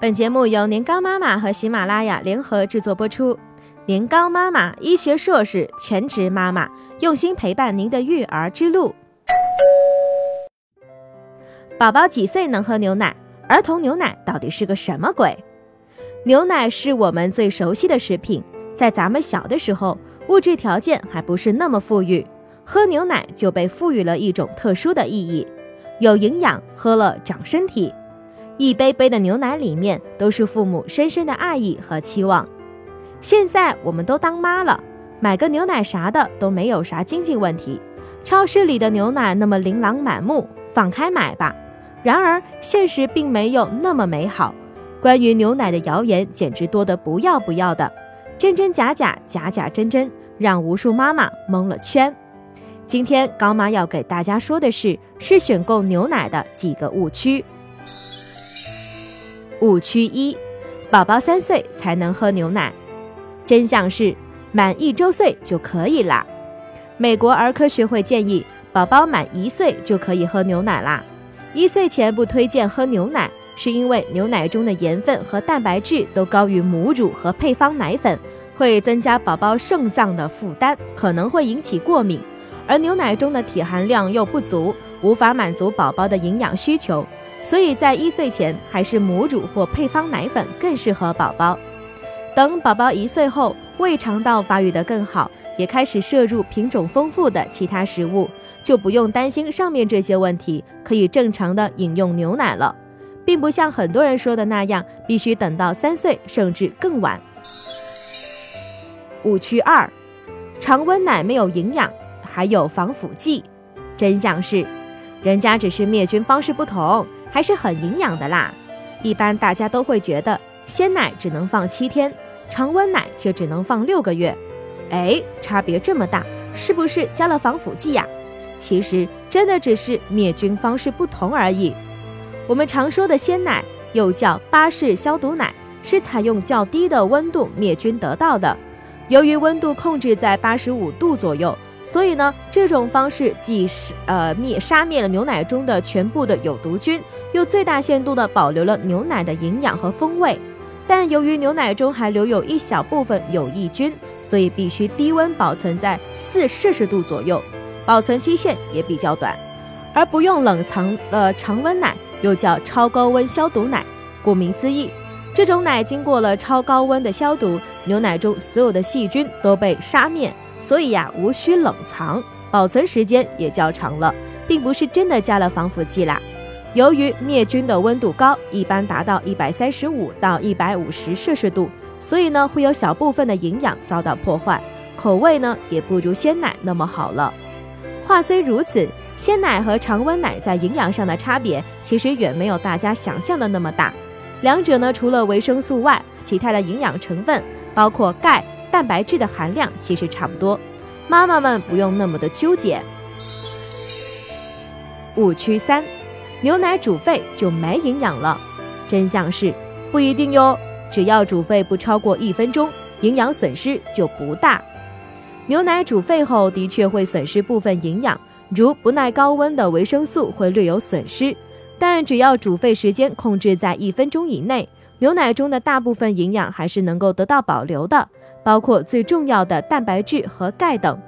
本节目由年糕妈妈和喜马拉雅联合制作播出。年糕妈妈，医学硕士，全职妈妈，用心陪伴您的育儿之路。宝宝几岁能喝牛奶？儿童牛奶到底是个什么鬼？牛奶是我们最熟悉的食品，在咱们小的时候，物质条件还不是那么富裕，喝牛奶就被赋予了一种特殊的意义，有营养，喝了长身体。一杯杯的牛奶里面都是父母深深的爱意和期望。现在我们都当妈了，买个牛奶啥的都没有啥经济问题。超市里的牛奶那么琳琅满目，放开买吧。然而现实并没有那么美好，关于牛奶的谣言简直多得不要不要的，真真假假，假假真真，让无数妈妈蒙了圈。今天高妈要给大家说的是，是选购牛奶的几个误区。误区一：宝宝三岁才能喝牛奶。真相是，满一周岁就可以啦。美国儿科学会建议，宝宝满一岁就可以喝牛奶啦。一岁前不推荐喝牛奶，是因为牛奶中的盐分和蛋白质都高于母乳和配方奶粉，会增加宝宝肾脏的负担，可能会引起过敏。而牛奶中的铁含量又不足，无法满足宝宝的营养需求。所以在一岁前，还是母乳或配方奶粉更适合宝宝。等宝宝一岁后，胃肠道发育得更好，也开始摄入品种丰富的其他食物，就不用担心上面这些问题，可以正常的饮用牛奶了，并不像很多人说的那样，必须等到三岁甚至更晚。误区二：常温奶没有营养，还有防腐剂。真相是，人家只是灭菌方式不同。还是很营养的啦。一般大家都会觉得鲜奶只能放七天，常温奶却只能放六个月。哎，差别这么大，是不是加了防腐剂呀？其实真的只是灭菌方式不同而已。我们常说的鲜奶又叫巴氏消毒奶，是采用较低的温度灭菌得到的。由于温度控制在八十五度左右。所以呢，这种方式既是呃灭杀灭了牛奶中的全部的有毒菌，又最大限度的保留了牛奶的营养和风味。但由于牛奶中还留有一小部分有益菌，所以必须低温保存在四摄氏度左右，保存期限也比较短。而不用冷藏的常温奶又叫超高温消毒奶。顾名思义，这种奶经过了超高温的消毒，牛奶中所有的细菌都被杀灭。所以呀，无需冷藏，保存时间也较长了，并不是真的加了防腐剂啦。由于灭菌的温度高，一般达到一百三十五到一百五十摄氏度，所以呢，会有小部分的营养遭到破坏，口味呢也不如鲜奶那么好了。话虽如此，鲜奶和常温奶在营养上的差别其实远没有大家想象的那么大。两者呢，除了维生素外，其他的营养成分包括钙。蛋白质的含量其实差不多，妈妈们不用那么的纠结。误区三，牛奶煮沸就没营养了。真相是不一定哟，只要煮沸不超过一分钟，营养损失就不大。牛奶煮沸后的确会损失部分营养，如不耐高温的维生素会略有损失，但只要煮沸时间控制在一分钟以内，牛奶中的大部分营养还是能够得到保留的。包括最重要的蛋白质和钙等，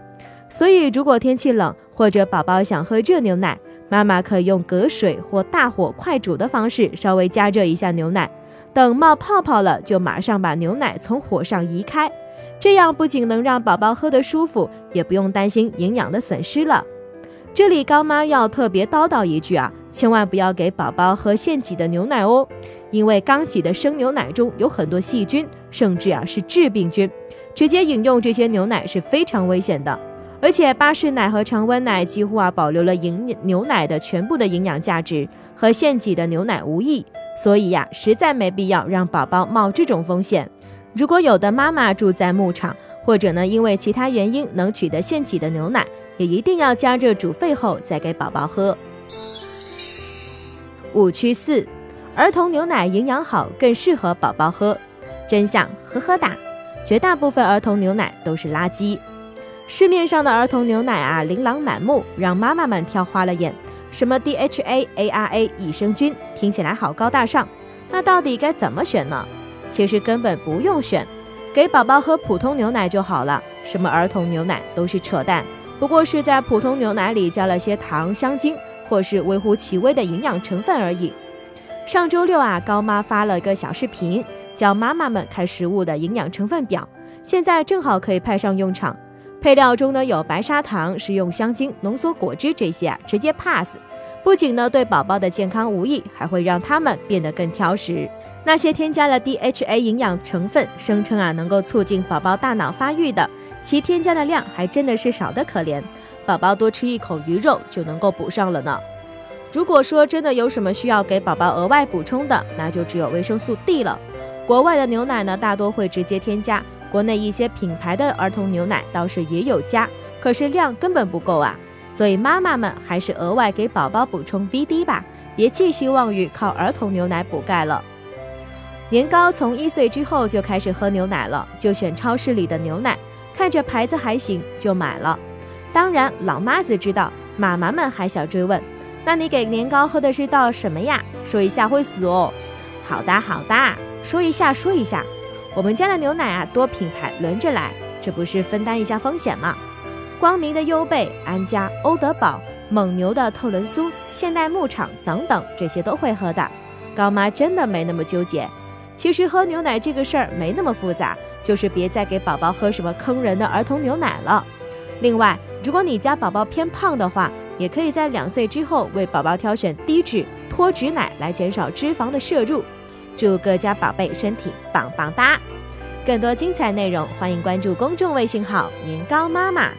所以如果天气冷或者宝宝想喝热牛奶，妈妈可以用隔水或大火快煮的方式稍微加热一下牛奶，等冒泡泡了就马上把牛奶从火上移开，这样不仅能让宝宝喝得舒服，也不用担心营养的损失了。这里高妈要特别叨叨一句啊，千万不要给宝宝喝现挤的牛奶哦，因为刚挤的生牛奶中有很多细菌，甚至啊是致病菌。直接饮用这些牛奶是非常危险的，而且巴氏奶和常温奶几乎啊保留了营牛奶的全部的营养价值，和现挤的牛奶无异，所以呀，实在没必要让宝宝冒这种风险。如果有的妈妈住在牧场，或者呢因为其他原因能取得现挤的牛奶，也一定要加热煮沸后再给宝宝喝。误区四，儿童牛奶营养好，更适合宝宝喝。真相，呵呵哒。绝大部分儿童牛奶都是垃圾，市面上的儿童牛奶啊，琳琅满目，让妈妈们挑花了眼。什么 DHA、ARA、益生菌，听起来好高大上，那到底该怎么选呢？其实根本不用选，给宝宝喝普通牛奶就好了。什么儿童牛奶都是扯淡，不过是在普通牛奶里加了些糖、香精，或是微乎其微的营养成分而已。上周六啊，高妈发了一个小视频，教妈妈们看食物的营养成分表，现在正好可以派上用场。配料中呢有白砂糖、食用香精、浓缩果汁这些啊，直接 pass。不仅呢对宝宝的健康无益，还会让他们变得更挑食。那些添加了 DHA 营养成分，声称啊能够促进宝宝大脑发育的，其添加的量还真的是少得可怜。宝宝多吃一口鱼肉就能够补上了呢。如果说真的有什么需要给宝宝额外补充的，那就只有维生素 D 了。国外的牛奶呢，大多会直接添加，国内一些品牌的儿童牛奶倒是也有加，可是量根本不够啊。所以妈妈们还是额外给宝宝补充 VD 吧，别寄希望于靠儿童牛奶补钙了。年糕从一岁之后就开始喝牛奶了，就选超市里的牛奶，看着牌子还行就买了。当然，老妈子知道，妈妈们还想追问。那你给年糕喝的是道什么呀？说一下会死哦。好的好的，说一下说一下。我们家的牛奶啊，多品牌轮着来，这不是分担一下风险吗？光明的优贝、安佳、欧德宝、蒙牛的特仑苏、现代牧场等等，这些都会喝的。高妈真的没那么纠结。其实喝牛奶这个事儿没那么复杂，就是别再给宝宝喝什么坑人的儿童牛奶了。另外，如果你家宝宝偏胖的话，也可以在两岁之后为宝宝挑选低脂脱脂奶来减少脂肪的摄入。祝各家宝贝身体棒棒哒！更多精彩内容，欢迎关注公众微信号“年糕妈妈”。